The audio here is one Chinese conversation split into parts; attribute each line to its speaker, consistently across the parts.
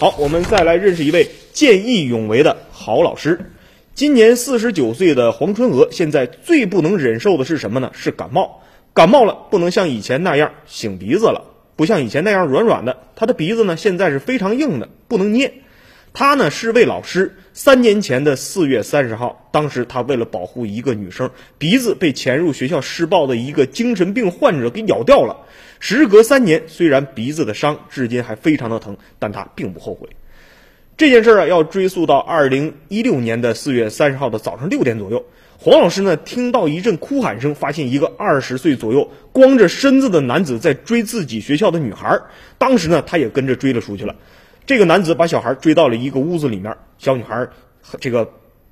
Speaker 1: 好，我们再来认识一位见义勇为的好老师。今年四十九岁的黄春娥，现在最不能忍受的是什么呢？是感冒。感冒了，不能像以前那样擤鼻子了，不像以前那样软软的，她的鼻子呢，现在是非常硬的，不能捏。她呢是位老师，三年前的四月三十号，当时她为了保护一个女生，鼻子被潜入学校施暴的一个精神病患者给咬掉了。时隔三年，虽然鼻子的伤至今还非常的疼，但她并不后悔。这件事儿啊，要追溯到二零一六年的四月三十号的早上六点左右，黄老师呢听到一阵哭喊声，发现一个二十岁左右、光着身子的男子在追自己学校的女孩。当时呢，他也跟着追了出去了。这个男子把小孩追到了一个屋子里面，小女孩这个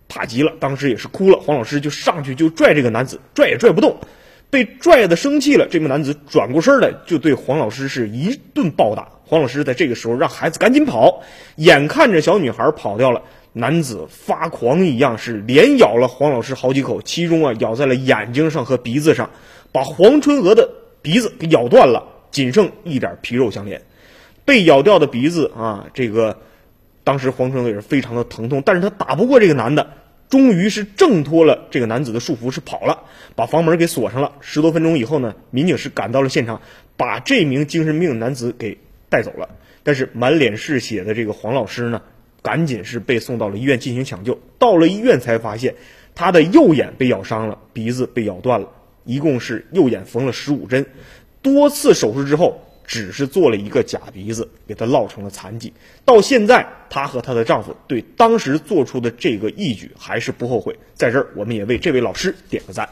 Speaker 1: 怕极了，当时也是哭了。黄老师就上去就拽这个男子，拽也拽不动，被拽的生气了。这名男子转过身来就对黄老师是一顿暴打。黄老师在这个时候让孩子赶紧跑，眼看着小女孩跑掉了，男子发狂一样是连咬了黄老师好几口，其中啊咬在了眼睛上和鼻子上，把黄春娥的鼻子给咬断了，仅剩一点皮肉相连。被咬掉的鼻子啊，这个当时黄春娥也是非常的疼痛，但是他打不过这个男的，终于是挣脱了这个男子的束缚，是跑了，把房门给锁上了。十多分钟以后呢，民警是赶到了现场，把这名精神病男子给。带走了，但是满脸是血的这个黄老师呢，赶紧是被送到了医院进行抢救。到了医院才发现，他的右眼被咬伤了，鼻子被咬断了，一共是右眼缝了十五针。多次手术之后，只是做了一个假鼻子，给他烙成了残疾。到现在，她和她的丈夫对当时做出的这个义举还是不后悔。在这儿，我们也为这位老师点个赞。